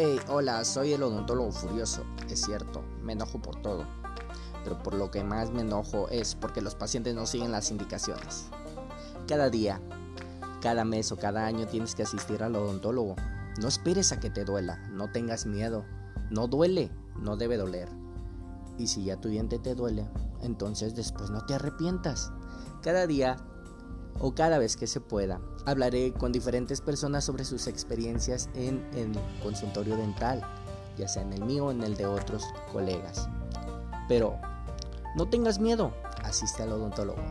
Hey, hola, soy el odontólogo furioso. Es cierto, me enojo por todo. Pero por lo que más me enojo es porque los pacientes no siguen las indicaciones. Cada día, cada mes o cada año tienes que asistir al odontólogo. No esperes a que te duela, no tengas miedo. No duele, no debe doler. Y si ya tu diente te duele, entonces después no te arrepientas. Cada día o cada vez que se pueda, hablaré con diferentes personas sobre sus experiencias en el consultorio dental, ya sea en el mío o en el de otros colegas. Pero no tengas miedo, asiste al odontólogo.